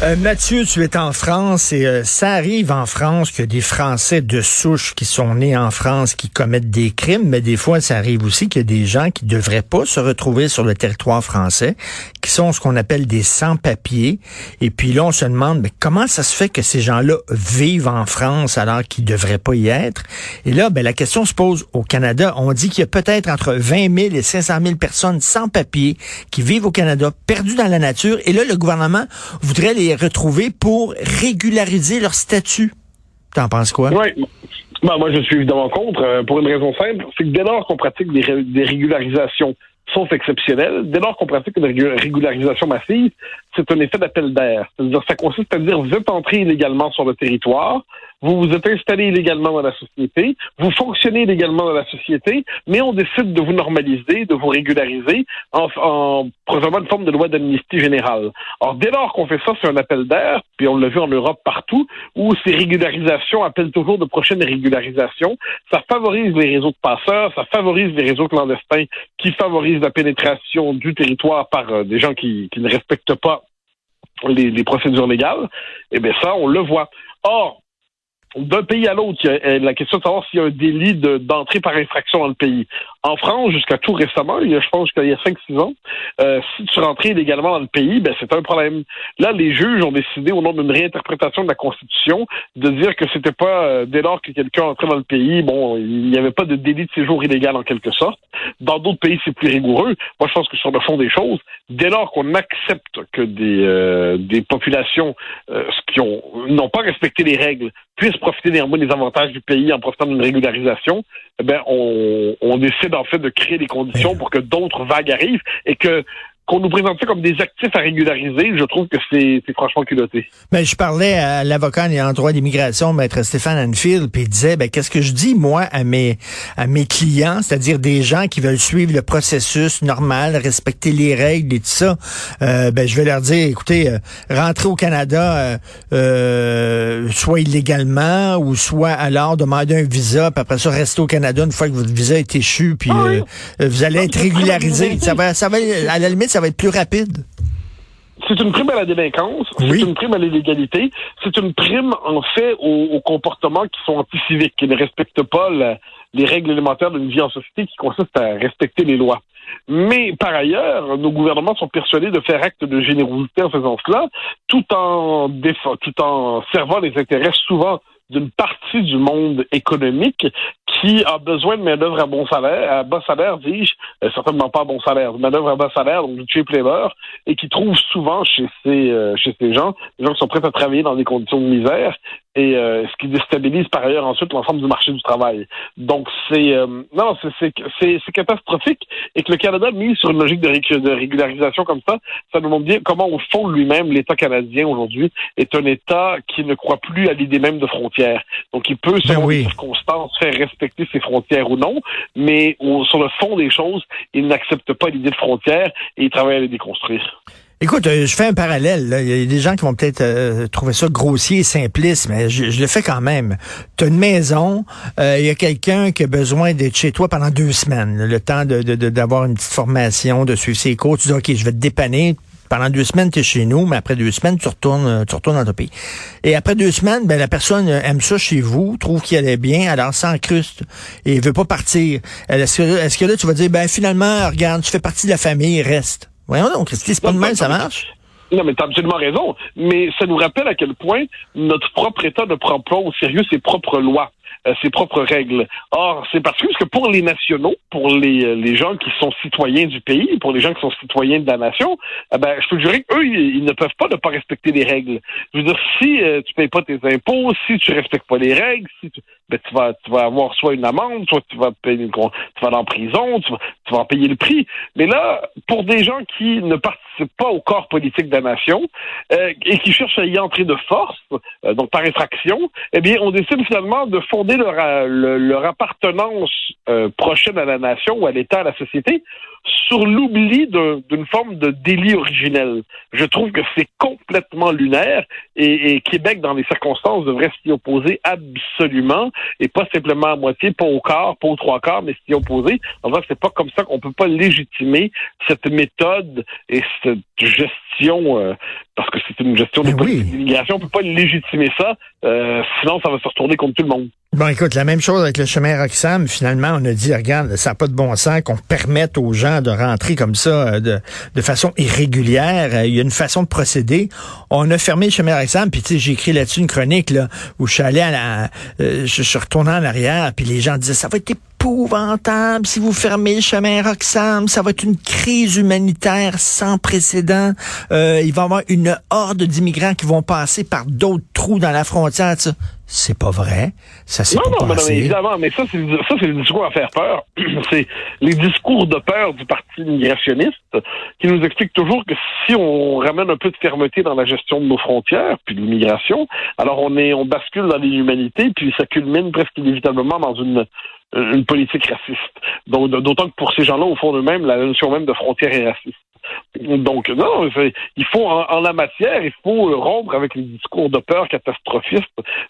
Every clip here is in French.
Euh, Mathieu, tu es en France et euh, ça arrive en France que des Français de souche qui sont nés en France qui commettent des crimes, mais des fois ça arrive aussi qu'il y a des gens qui devraient pas se retrouver sur le territoire français, qui sont ce qu'on appelle des sans-papiers. Et puis là, on se demande, mais comment ça se fait que ces gens-là vivent en France alors qu'ils devraient pas y être? Et là, ben, la question se pose au Canada. On dit qu'il y a peut-être entre 20 000 et 500 000 personnes sans papiers qui vivent au Canada, perdues dans la nature. Et là, le gouvernement voudrait les retrouver pour régulariser leur statut. T'en penses quoi? Oui. Ben, moi, je suis évidemment contre, euh, pour une raison simple, c'est que dès lors qu'on pratique des, ré- des régularisations sauf exceptionnelles, dès lors qu'on pratique une régul- régularisation massive, c'est un effet d'appel d'air. C'est-à-dire, ça consiste à dire, vous êtes entré illégalement sur le territoire, vous vous êtes installé illégalement dans la société, vous fonctionnez illégalement dans la société, mais on décide de vous normaliser, de vous régulariser en, en présentant une forme de loi d'amnistie générale. Alors, dès lors qu'on fait ça, c'est un appel d'air, puis on l'a vu en Europe partout, où ces régularisations appellent toujours de prochaines régularisations. Ça favorise les réseaux de passeurs, ça favorise les réseaux clandestins qui favorisent la pénétration du territoire par euh, des gens qui, qui ne respectent pas les, les procédures légales. Eh bien, ça, on le voit. Or, d'un pays à l'autre, euh, la question de savoir s'il y a un délit de- d'entrée par infraction dans le pays. En France, jusqu'à tout récemment, il y a, je pense qu'il y a 5-6 ans, euh, si tu rentrais illégalement dans le pays, ben c'est un problème. Là, les juges ont décidé, au nom d'une réinterprétation de la Constitution, de dire que c'était pas euh, dès lors que quelqu'un entrait dans le pays, bon, il n'y avait pas de délit de séjour illégal en quelque sorte. Dans d'autres pays, c'est plus rigoureux. Moi, je pense que sur le fond des choses, dès lors qu'on accepte que des euh, des populations euh, qui ont n'ont pas respecté les règles puissent profiter néanmoins des avantages du pays en profitant d'une régularisation, eh ben on, on décide en fait de créer des conditions pour que d'autres vagues arrivent et que qu'on nous présente ça comme des actifs à régulariser, je trouve que c'est franchement culotté. Ben, je parlais à l'avocat en droit d'immigration, maître Stéphane Anfield, puis il disait, ben, qu'est-ce que je dis, moi, à mes, à mes clients, c'est-à-dire des gens qui veulent suivre le processus normal, respecter les règles et tout ça, euh, ben, je vais leur dire, écoutez, euh, rentrer au Canada, euh, euh, soit illégalement, ou soit alors demander un visa, puis après ça, rester au Canada une fois que votre visa est échu, puis Ah oui. euh, vous allez être régularisé. Ça va, ça va, à la limite, ça va être plus rapide? C'est une prime à la délinquance, Oui. c'est une prime à l'illégalité, c'est une prime en fait aux, aux comportements qui sont anticiviques, qui ne respectent pas la- les règles élémentaires d'une vie en société qui consistent à respecter les lois. Mais par ailleurs, nos gouvernements sont persuadés de faire acte de générosité en faisant cela, tout en tout en servant les intérêts souvent d'une partie du monde économique qui a besoin de main-d'œuvre à bon salaire, à bas salaire, dis-je, euh, certainement pas à bon salaire, de main-d'œuvre à bas salaire, donc du cheap labor, et qui trouve souvent chez ces, euh, chez ces gens, des gens qui sont prêts à travailler dans des conditions de misère, et euh, ce qui déstabilise par ailleurs ensuite l'ensemble du marché du travail. Donc c'est euh, non, c'est catastrophique et que le Canada mis sur une logique de, ré- de régularisation comme ça, ça nous montre bien comment au fond lui-même l'État canadien aujourd'hui est un État qui ne croit plus à l'idée même de frontières. Donc il peut selon Ben oui. les circonstances faire respecter ses frontières ou non, mais au- sur le fond des choses, il n'accepte pas l'idée de frontières et il travaille à les déconstruire. Écoute, euh, je fais un parallèle. Il y a des gens qui vont peut-être euh, trouver ça grossier et simpliste, mais je, le fais quand même. Tu as une maison, euh, il y a quelqu'un qui a besoin d'être chez toi pendant deux semaines, le temps de- de- de- d'avoir une petite formation, de suivre ses cours. Tu dis, OK, je vais te dépanner. Pendant deux semaines, tu es chez nous, mais après deux semaines, tu retournes, tu retournes dans ton pays. Et après deux semaines, ben, la personne aime ça chez vous, trouve qu'il allait bien, alors s'incruste et veut pas partir. Est-ce que, est-ce que là, tu vas dire, ben finalement, regarde, tu fais partie de la famille, reste. Voyons donc, Christy, c'est pas de non, ça marche? Non, mais tu as absolument raison. Mais ça nous rappelle à quel point notre propre État ne prend pas au sérieux ses propres lois, ses propres règles. Or, c'est que, parce que pour les nationaux, pour les, euh, les gens qui sont citoyens du pays, pour les gens qui sont citoyens de la nation, eh ben, je peux te jurer qu'eux, ils, ne peuvent pas ne pas respecter les règles. Je veux dire, si euh, tu payes pas tes impôts, si tu respectes pas les règles, si tu, ben, tu vas, tu vas avoir soit une amende, soit tu vas payer une, tu vas aller en prison, tu vas, tu vas en payer le prix. Mais là, pour des gens qui ne participent pas au corps politique de la nation euh, et qui cherchent à y entrer de force, euh, donc par infraction, eh bien, on décide finalement de fonder leur, euh, le- leur appartenance euh, prochaine à la nation ou à l'État, à la société, sur l'oubli d'une forme de délit originel. Je trouve que c'est complètement lunaire et, et, Québec, dans les circonstances, devrait s'y opposer absolument et pas simplement à moitié, pas au quart, pas aux trois quarts, mais s'y opposer. En fait, c'est pas comme ça qu'on peut pas légitimer cette méthode et cette gestion, euh, parce que c'est une gestion de Ben oui. l'immigration, on peut pas légitimer ça, euh, sinon ça va se retourner contre tout le monde. Bon, écoute, la même chose avec le chemin Roxham. Finalement, on a dit, regarde, ça n'a pas de bon sens qu'on permette aux gens de rentrer comme ça euh, de, de façon irrégulière. Euh, Il y a une façon de procéder. On a fermé le chemin Roxham, puis tu sais, j'ai écrit là-dessus une chronique là, où je suis allé à la... euh, je suis retourné en arrière, puis les gens disaient, ça va être épouvantable si vous fermez le chemin Roxham. Ça va être une crise humanitaire sans précédent. Euh, il va y avoir une horde d'immigrants qui vont passer par d'autres trous dans la frontière. C'est pas vrai. Ça s'est Non, pas non, passé. mais évidemment, mais ça, c'est ça, c'est le discours à faire peur. c'est les discours de peur du parti migrationniste qui nous expliquent toujours que si on ramène un peu de fermeté dans la gestion de nos frontières puis de l'immigration, alors on est on bascule dans l'inhumanité puis ça culmine presque inévitablement dans une une politique raciste. Donc, D'autant que pour ces gens-là, au fond d'eux-mêmes, la notion même de frontière est raciste. Donc, non, il faut, en, en la matière, il faut euh, rompre avec les discours de peur catastrophistes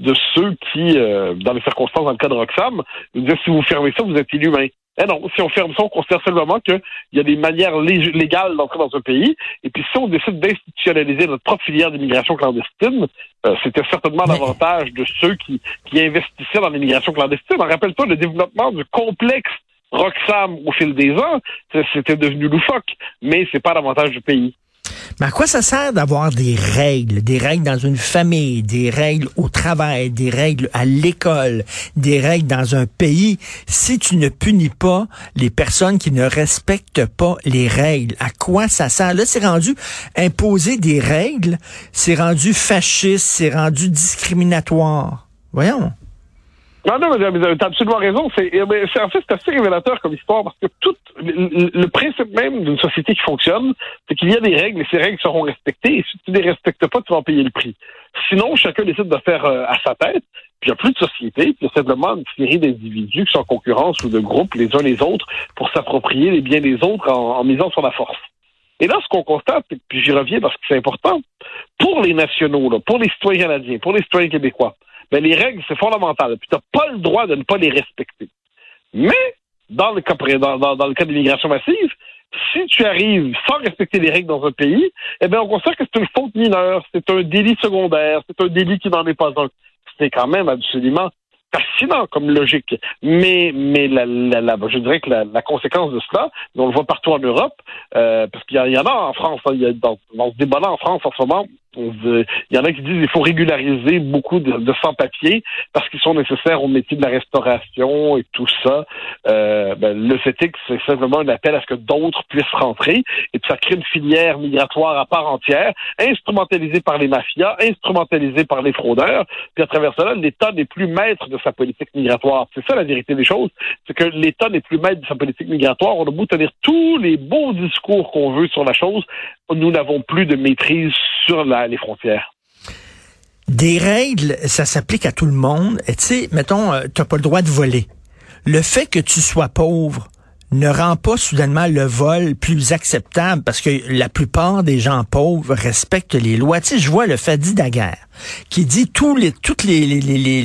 de ceux qui, euh, dans les circonstances, dans le cas de Roxham, nous disent si vous fermez ça, vous êtes inhumain. Eh non, si on ferme ça, on considère simplement qu'il y a des manières lég- légales d'entrer dans un pays. Et puis, si on décide d'institutionnaliser notre propre filière d'immigration clandestine, euh, c'était certainement l'avantage de ceux qui, qui investissaient dans l'immigration clandestine. On rappelle-toi le développement du complexe Roxham au fil des ans, c'était devenu loufoque, mais c'est pas l'avantage du pays. Mais à quoi ça sert d'avoir des règles, des règles dans une famille, des règles au travail, des règles à l'école, des règles dans un pays, si tu ne punis pas les personnes qui ne respectent pas les règles? À quoi ça sert? Là, c'est rendu imposer des règles, c'est rendu fasciste, c'est rendu discriminatoire. Voyons. Non, non, mais tu as absolument raison. C'est, eh ben, c'est- en fait, c'est assez révélateur comme histoire parce que tout le, principe même d'une société qui fonctionne, c'est qu'il y a des règles et ces règles seront respectées. Et si tu ne les respectes pas, tu vas en payer le prix. Sinon, chacun décide de faire euh, à sa tête. Puis il n'y a plus de société, puis il y a simplement une série d'individus qui sont en concurrence ou de groupes les uns les autres pour s'approprier les biens des autres en, en misant sur la force. Et là, ce qu'on constate, puis j'y reviens parce que c'est important, pour les nationaux, là, pour les citoyens canadiens, pour les citoyens québécois, ben, les règles, c'est fondamental. Puis tu n'as pas le droit de ne pas les respecter. Mais, dans le cas, dans, dans, le cas d'immigration massive, si tu arrives sans respecter les règles dans un pays, eh bien, on considère que c'est une faute mineure, c'est un délit secondaire, c'est un délit qui n'en est pas un. C'est quand même absolument fascinant comme logique. Mais, mais la, la, je dirais que la, la conséquence de cela, on le voit partout en Europe, euh, parce qu'il y, en- a en France, hein, il y a dans, dans ce débat-là en France en ce moment, il y en a qui disent qu'il faut régulariser beaucoup de, de sans-papiers parce qu'ils sont nécessaires au métier de la restauration et tout ça. Euh, ben, le que c'est simplement un appel à ce que d'autres puissent rentrer et puis ça crée une filière migratoire à part entière, instrumentalisée par les mafias, instrumentalisée par les fraudeurs. Puis à travers cela, l'État n'est plus maître de sa politique migratoire. C'est ça la vérité des choses, c'est que l'État n'est plus maître de sa politique migratoire. On a beau tenir tous les beaux discours qu'on veut sur la chose, nous n'avons plus de maîtrise sur les frontières. Des règles, ça s'applique à tout le monde. Tu sais, mettons, euh, t'as pas le droit de voler. Le fait que tu sois pauvre ne rend pas soudainement le vol plus acceptable parce que la plupart des gens pauvres respectent les lois. Tu sais, je vois le Fadi Daguerre qui dit tous les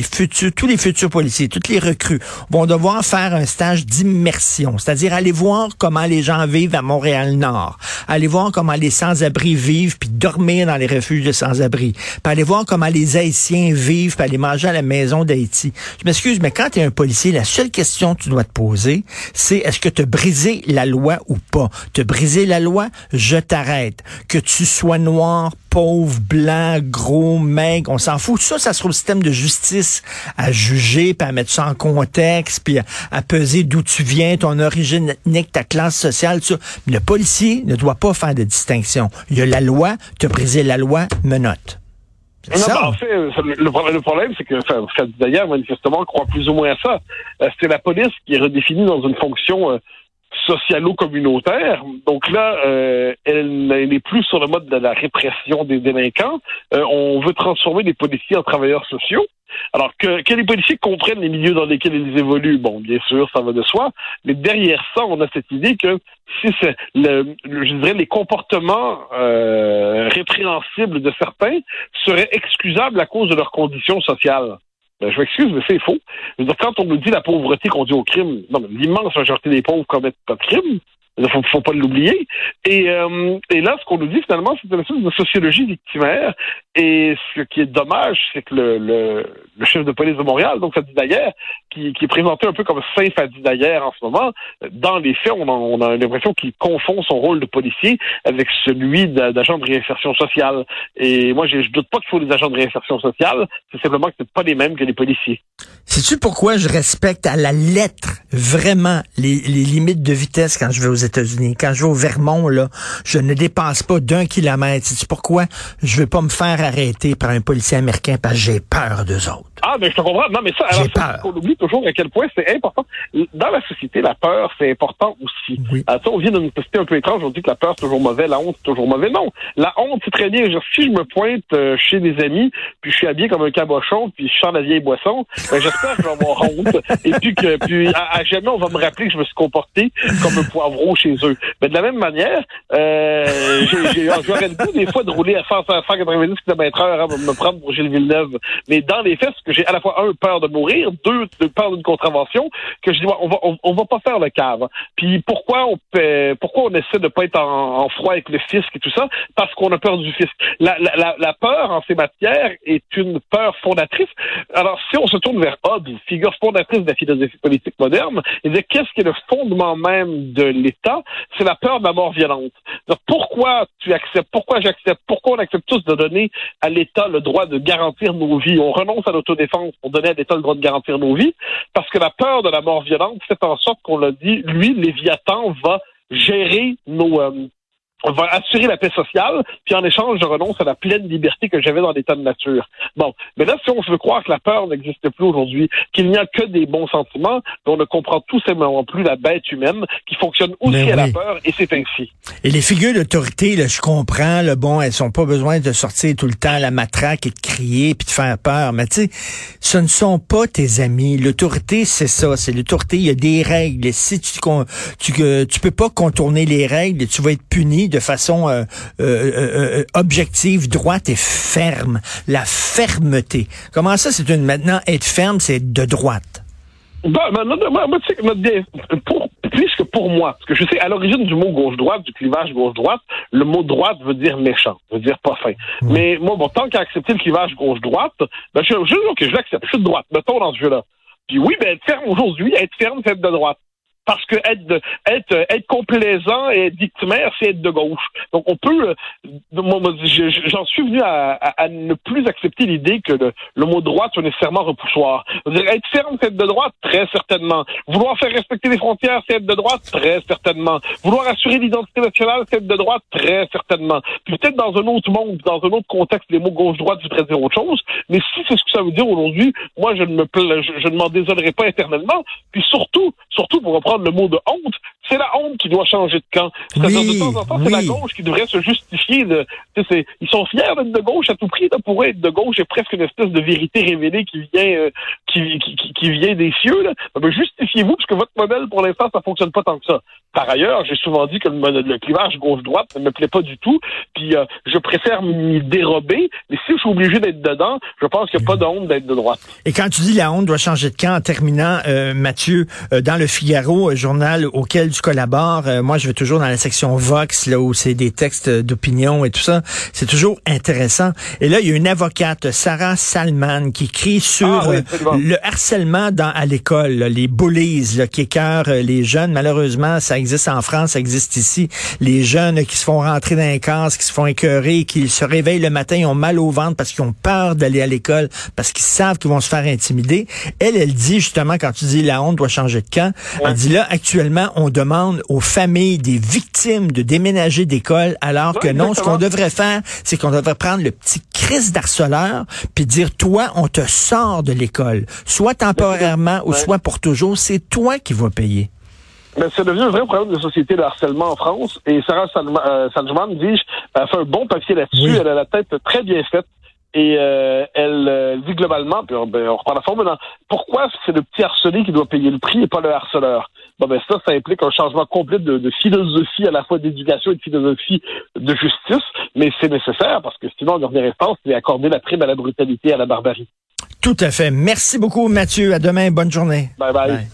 futurs tous les futurs policiers, toutes les recrues vont devoir faire un stage d'immersion, c'est-à-dire aller voir comment les gens vivent à Montréal-Nord, aller voir comment les sans-abri vivent dormir dans les refuges de sans-abri, puis aller voir comment les Haïtiens vivent puis aller manger à la maison d'Haïti. Je m'excuse, mais quand tu es un policier, la seule question que tu dois te poser, c'est est-ce que tu as brisé la loi ou pas? Tu as brisé la loi, je t'arrête. Que tu sois noir, pauvre, blanc, gros, maigre, on s'en fout. Ça, ça sera le système de justice à juger, puis à mettre ça en contexte, puis à, à peser d'où tu viens, ton origine ethnique, ta classe sociale, tout ça. Mais le policier ne doit pas faire de distinction. Il y a la loi, tu as brisé la loi, menotte. C'est Non, ça. ben, en fait, le, pro- le problème, c'est que enfin, Fred d'ailleurs, manifestement, croit plus ou moins à ça. Euh, c'est la police qui est redéfinie dans une fonction euh, socialo-communautaire. Donc là, euh, elle n'est plus sur le mode de la répression des délinquants. Euh, on veut transformer les policiers en travailleurs sociaux. Alors que, les policiers comprennent les milieux dans lesquels ils évoluent, bon, bien sûr, ça va de soi, mais derrière ça, on a cette idée que si c'est je dirais les comportements euh, répréhensibles de certains seraient excusables à cause de leurs conditions sociales. Ben, je m'excuse, mais c'est faux. Quand on nous dit la pauvreté qu'on dit au crime, non, l'immense majorité des pauvres commettent pas de crime. Il faut, faut pas l'oublier. Et, euh, et là, ce qu'on nous dit finalement, c'est une espèce de sociologie victimaire. Et ce qui est dommage, c'est que le, le, le, chef de police de Montréal, donc Fadi Daguerre, qui, qui est présenté un peu comme Saint Fadi Daguerre en ce moment, dans les faits, on a, on a l'impression qu'il confond son rôle de policier avec celui d'agent de réinsertion sociale. Et moi, je, je doute pas qu'il faut des agents de réinsertion sociale. C'est simplement que c'est pas les mêmes que les policiers. Sais-tu pourquoi je respecte à la lettre vraiment les, les limites de vitesse quand je vais aux États-Unis? Quand je vais au Vermont, là, je ne dépasse pas d'un kilomètre. Sais-tu pourquoi? Je vais pas me faire arrêter par un policier américain parce que j'ai peur d'eux autres. Ah, mais je te comprends. Non, mais ça, alors, ça, on oublie toujours à quel point c'est important. Dans la société, la peur, c'est important aussi. Oui. Alors, on vient d'une société un peu étrange. On dit que la peur, c'est toujours mauvais. La honte, c'est toujours mauvais. Non. La honte, c'est très bien. Genre, si je me pointe euh, chez des amis, puis je suis habillé comme un cabochon, puis je chante la vieille boisson, ben, j'espère que je vais avoir honte. Et puis que, puis, à, à, jamais, on va me rappeler que je me suis comporté comme un poivreau chez eux. Mais de la même manière, euh, j'aurais le goût, des fois, de rouler à 190 km heure, hein, me prendre pour Gilles. Mais dans les faits, que j'ai à la fois un peur de mourir, deux de peur d'une contravention, que je dis on va on, va pas faire le cave. Puis pourquoi on pourquoi on essaie de pas être en, en froid avec le fisc et tout ça? Parce qu'on a peur du fisc. La, la, la, peur en ces matières est une peur fondatrice. Alors si on se tourne vers Hobbes, figure fondatrice de la philosophie politique moderne, il dit qu'est-ce qui est le fondement même de l'État? C'est la peur de la mort violente. Alors, pourquoi tu acceptes Pourquoi j'accepte Pourquoi on accepte tous de donner à l'État le droit de garantir nos vies. On renonce à l'autodéfense pour donner à l'État le droit de garantir nos vies, parce que la peur de la mort violente fait en sorte qu'on l'a dit, lui, Léviathan, va gérer nos, euh, va assurer la paix sociale, puis en échange, je renonce à la pleine liberté que j'avais dans l'état de nature. Bon, mais là, si on veut croire que la peur n'existe plus aujourd'hui, qu'il n'y a que des bons sentiments, on ne comprend tout simplement plus la bête humaine qui fonctionne aussi à la peur, et c'est ainsi. Et les figures d'autorité, là, je comprends, là, bon, elles sont pas besoin de sortir tout le temps la matraque et de crier puis de faire peur, mais tu sais, ce ne sont pas tes amis. L'autorité, c'est ça, c'est l'autorité, il y a des règles. Si tu, tu, euh, tu peux pas contourner les règles, tu vas être puni de façon euh, euh, euh, objective, droite et ferme. La fermeté. Comment ça, c'est une maintenant être ferme, c'est être de droite? Bah, bah, notre dé- pour, plus que pour moi, parce que je sais, à l'origine du mot gauche-droite, du clivage gauche-droite, le mot droite veut dire méchant, veut dire pas fin. Mais moi, bon, tant qu'à accepter le clivage gauche-droite, ben, je, je, ok, je l'accepte, je suis de droite, mettons dans ce jeu-là. Puis oui, ben, être ferme aujourd'hui, être ferme, c'est être de droite. Parce que être, être, être complaisant et être victimaire, c'est être de gauche. Donc on peut, euh, j'en suis venu à, à- ne plus accepter l'idée que le, le mot droite soit nécessairement repoussoir. Être ferme, c'est être de droite, très certainement. Vouloir faire respecter les frontières, c'est être de droite, très certainement. Vouloir assurer l'identité nationale, c'est être de droite, très certainement. Peut-être dans un autre monde, dans un autre contexte, les mots gauche-droite voudraient dire autre chose. Mais si c'est ce que ça veut dire aujourd'hui, moi je ne me je, je ne m'en désolerai pas éternellement. Puis surtout, surtout pour reprendre le mot de honte, c'est la honte qui doit changer de camp. C'est-à-dire Oui, de temps en temps, c'est la gauche qui devrait se justifier de. ils sont fiers d'être de gauche à tout prix. Là, pour être de gauche, c'est presque une espèce de vérité révélée qui vient, euh, qui, qui, qui, qui vient des cieux. Là. Ah ben, justifiez-vous parce que votre modèle pour l'instant ça fonctionne pas tant que ça. Par ailleurs, j'ai souvent dit que le, clivage gauche-droite ne me plaît pas du tout. Puis euh, je préfère m'y dérober. Mais si je suis obligé d'être dedans, je pense qu'il n'y a pas de honte d'être de droite. Et quand tu dis la honte doit changer de camp, en terminant, euh, Mathieu, dans le Figaro, journal auquel tu collabores, euh, moi je vais toujours dans la section Vox, là où c'est des textes d'opinion et tout ça, c'est toujours intéressant. Et là, il y a une avocate, Sarah Salman, qui écrit sur Ah oui, euh, le harcèlement dans, à l'école, les bullies là, qui écœurent euh, les jeunes. Malheureusement, ça existe en France, ça existe ici. Les jeunes qui se font rentrer dans les cases, qui se font écœurer, qui se réveillent le matin, ils ont mal au ventre parce qu'ils ont peur d'aller à l'école, parce qu'ils savent qu'ils vont se faire intimider. Elle, elle dit justement, quand tu dis la honte doit changer de camp, elle dit là, actuellement, on demande aux familles des victimes de déménager d'école, alors que non, ce qu'on devrait faire, c'est qu'on devrait prendre le petit crise d'harceleur, puis dire, toi, on te sort de l'école, soit temporairement ou soit pour toujours, c'est toi qui vas payer. Mais c'est devenu un vrai problème de société, le harcèlement en France. Et Sarah Salman, euh, dis-je, a fait un bon papier là-dessus. Oui. Elle a la tête très bien faite. Et euh, elle euh, dit globalement, puis on, ben, on reprend la forme maintenant, pourquoi c'est le petit harcelé qui doit payer le prix et pas le harceleur? Bon ben ça, ça implique un changement complet de, de philosophie à la fois d'éducation et de philosophie de justice, mais c'est nécessaire parce que sinon, en dernière instance, c'est accorder la prime à la brutalité et à la barbarie. Tout à fait. Merci beaucoup, Mathieu. À demain. Bonne journée. Bye bye. Bye.